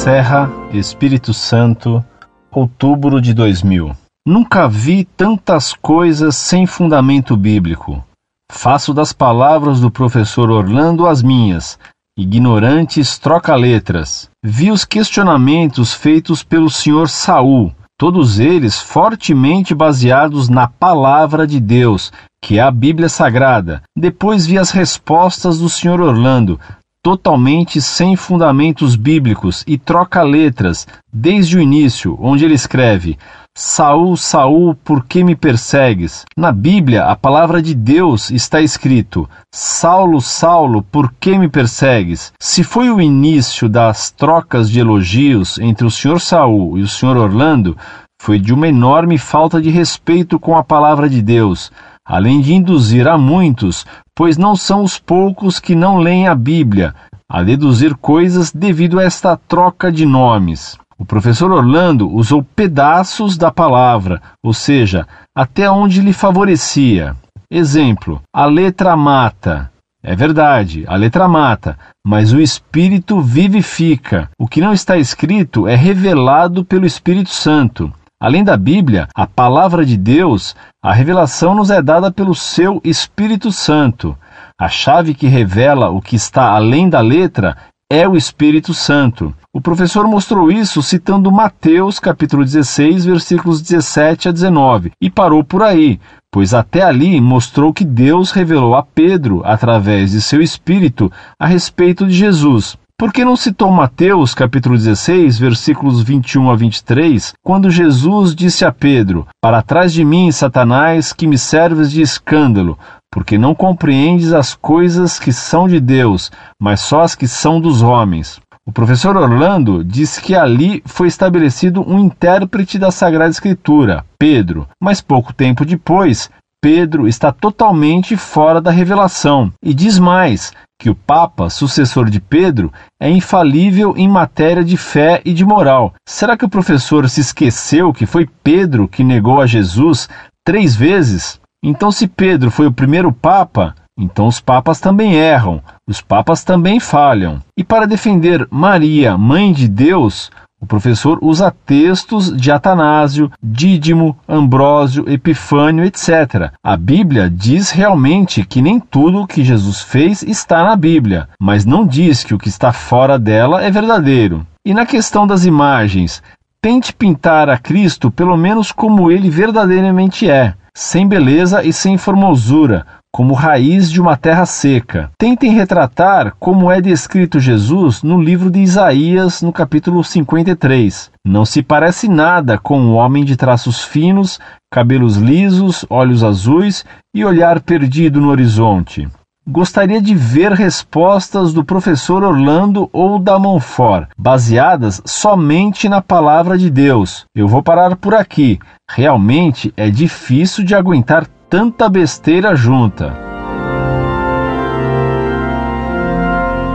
Serra, Espírito Santo, outubro de 2000. Nunca vi tantas coisas sem fundamento bíblico. Faço das palavras do professor Orlando as minhas. Ignorantes troca letras. Vi os questionamentos feitos pelo senhor Saul, todos eles fortemente baseados na palavra de Deus, que é a Bíblia Sagrada. Depois vi as respostas do senhor Orlando, totalmente sem fundamentos bíblicos e troca letras desde o início, onde ele escreve: Saul, Saul, por que me persegues? Na Bíblia, a palavra de Deus está escrito: Saulo, Saulo, por que me persegues? Se foi o início das trocas de elogios entre o Sr. Saul e o Sr. Orlando, foi de uma enorme falta de respeito com a palavra de Deus além de induzir a muitos, pois não são os poucos que não leem a Bíblia, a deduzir coisas devido a esta troca de nomes. O professor Orlando usou pedaços da palavra, ou seja, até onde lhe favorecia. Exemplo: a letra mata. É verdade, a letra mata, mas o Espírito vivifica. O que não está escrito é revelado pelo Espírito Santo. Além da Bíblia, a palavra de Deus, a revelação nos é dada pelo seu Espírito Santo. A chave que revela o que está além da letra é o Espírito Santo. O professor mostrou isso citando Mateus capítulo 16, versículos 17 a 19, e parou por aí, pois até ali mostrou que Deus revelou a Pedro, através de seu Espírito, a respeito de Jesus. Por que não citou Mateus capítulo 16, versículos 21 a 23, quando Jesus disse a Pedro: Para trás de mim, Satanás, que me serves de escândalo, porque não compreendes as coisas que são de Deus, mas só as que são dos homens. O professor Orlando disse que ali foi estabelecido um intérprete da Sagrada Escritura, Pedro, mas pouco tempo depois, Pedro está totalmente fora da revelação e diz mais que o Papa, sucessor de Pedro, é infalível em matéria de fé e de moral. Será que o professor se esqueceu que foi Pedro que negou a Jesus três vezes? Então, se Pedro foi o primeiro Papa, então os papas também erram, os papas também falham. E para defender Maria, mãe de Deus, o professor usa textos de Atanásio, Dídimo, Ambrósio, Epifânio, etc. A Bíblia diz realmente que nem tudo o que Jesus fez está na Bíblia, mas não diz que o que está fora dela é verdadeiro. E na questão das imagens, tente pintar a Cristo pelo menos como ele verdadeiramente é, sem beleza e sem formosura, como raiz de uma terra seca. Tentem retratar como é descrito Jesus no livro de Isaías, no capítulo 53. Não se parece nada com um homem de traços finos, cabelos lisos, olhos azuis e olhar perdido no horizonte. Gostaria de ver respostas do professor Orlando ou da Monfort, baseadas somente na palavra de Deus. Eu vou parar por aqui. Realmente é difícil de aguentar tanta besteira junta.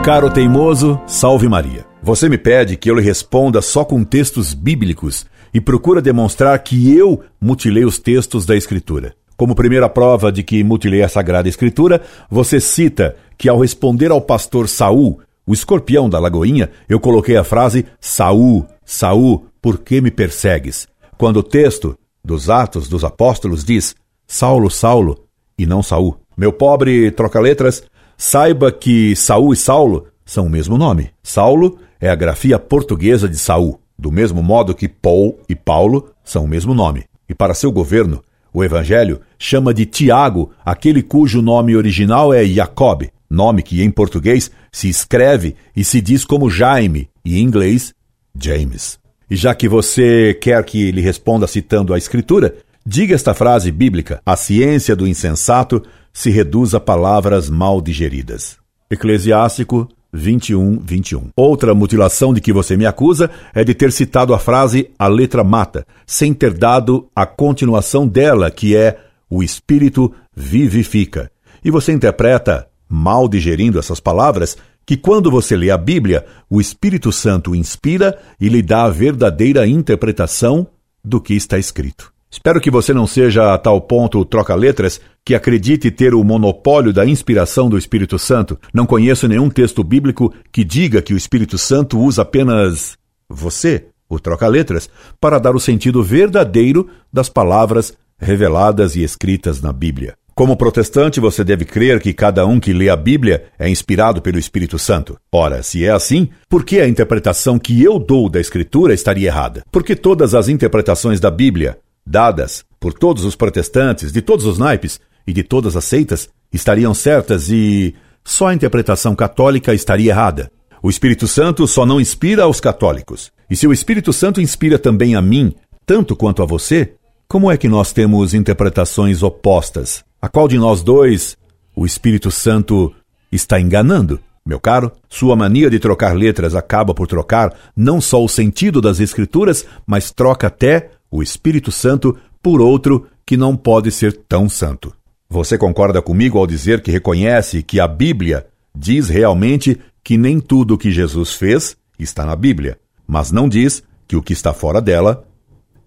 Caro teimoso, salve Maria. Você me pede que eu lhe responda só com textos bíblicos e procura demonstrar que eu mutilei os textos da Escritura. Como primeira prova de que mutilei a Sagrada Escritura, você cita que ao responder ao pastor Saul, o escorpião da Lagoinha, eu coloquei a frase Saul, Saul, por que me persegues? Quando o texto dos Atos dos Apóstolos diz Saulo, Saulo, e não Saul. Meu pobre troca-letras, saiba que Saul e Saulo são o mesmo nome. Saulo é a grafia portuguesa de Saul, do mesmo modo que Paul e Paulo são o mesmo nome. E para seu governo, o Evangelho chama de Tiago aquele cujo nome original é Jacob, nome que em português se escreve e se diz como Jaime, e em inglês, James. E já que você quer que lhe responda citando a Escritura, Diga esta frase bíblica: a ciência do insensato se reduz a palavras mal digeridas. Eclesiástico 21, 21. Outra mutilação de que você me acusa é de ter citado a frase a letra mata, sem ter dado a continuação dela, que é o espírito vivifica. E você interpreta, mal digerindo essas palavras, que quando você lê a Bíblia, o Espírito Santo inspira e lhe dá a verdadeira interpretação do que está escrito. Espero que você não seja a tal ponto troca-letras que acredite ter o monopólio da inspiração do Espírito Santo. Não conheço nenhum texto bíblico que diga que o Espírito Santo usa apenas você, o troca-letras, para dar o sentido verdadeiro das palavras reveladas e escritas na Bíblia. Como protestante, você deve crer que cada um que lê a Bíblia é inspirado pelo Espírito Santo. Ora, se é assim, por que a interpretação que eu dou da Escritura estaria errada? Porque todas as interpretações da Bíblia, dadas por todos os protestantes, de todos os naipes e de todas as seitas, estariam certas e só a interpretação católica estaria errada. O Espírito Santo só não inspira aos católicos. E se o Espírito Santo inspira também a mim, tanto quanto a você, como é que nós temos interpretações opostas? A qual de nós dois o Espírito Santo está enganando? Meu caro, sua mania de trocar letras acaba por trocar não só o sentido das Escrituras, mas troca até o Espírito Santo por outro que não pode ser tão santo. Você concorda comigo ao dizer que reconhece que a Bíblia diz realmente que nem tudo o que Jesus fez está na Bíblia, mas não diz que o que está fora dela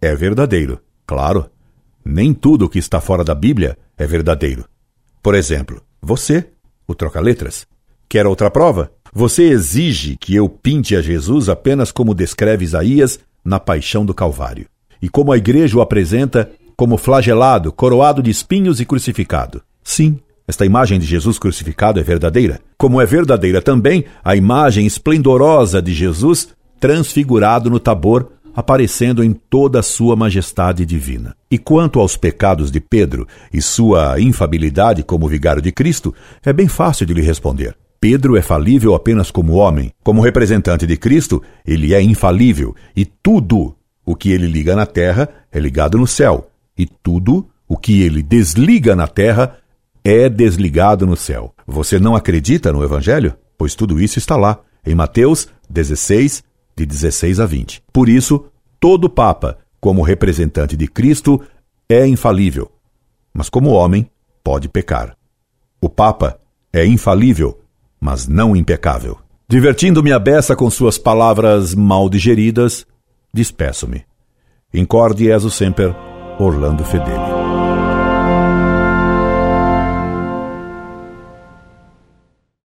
é verdadeiro. Claro, nem tudo o que está fora da Bíblia é verdadeiro. Por exemplo, você, o troca-letras, quer outra prova? Você exige que eu pinte a Jesus apenas como descreve Isaías na paixão do Calvário, e como a igreja o apresenta como flagelado, coroado de espinhos e crucificado. Sim, esta imagem de Jesus crucificado é verdadeira, como é verdadeira também a imagem esplendorosa de Jesus transfigurado no Tabor, aparecendo em toda a sua majestade divina. E quanto aos pecados de Pedro e sua infabilidade como vigário de Cristo, é bem fácil de lhe responder. Pedro é falível apenas como homem. Como representante de Cristo, ele é infalível, e tudo o que ele liga na terra é ligado no céu, e tudo o que ele desliga na terra é desligado no céu. Você não acredita no Evangelho? Pois tudo isso está lá, em Mateus 16, de 16 a 20. Por isso, todo Papa, como representante de Cristo, é infalível, mas como homem, pode pecar. O Papa é infalível, mas não impecável. Divertindo-me a beça com suas palavras mal digeridas, despeço-me. Incorde Jesus Semper, Orlando Fedeli.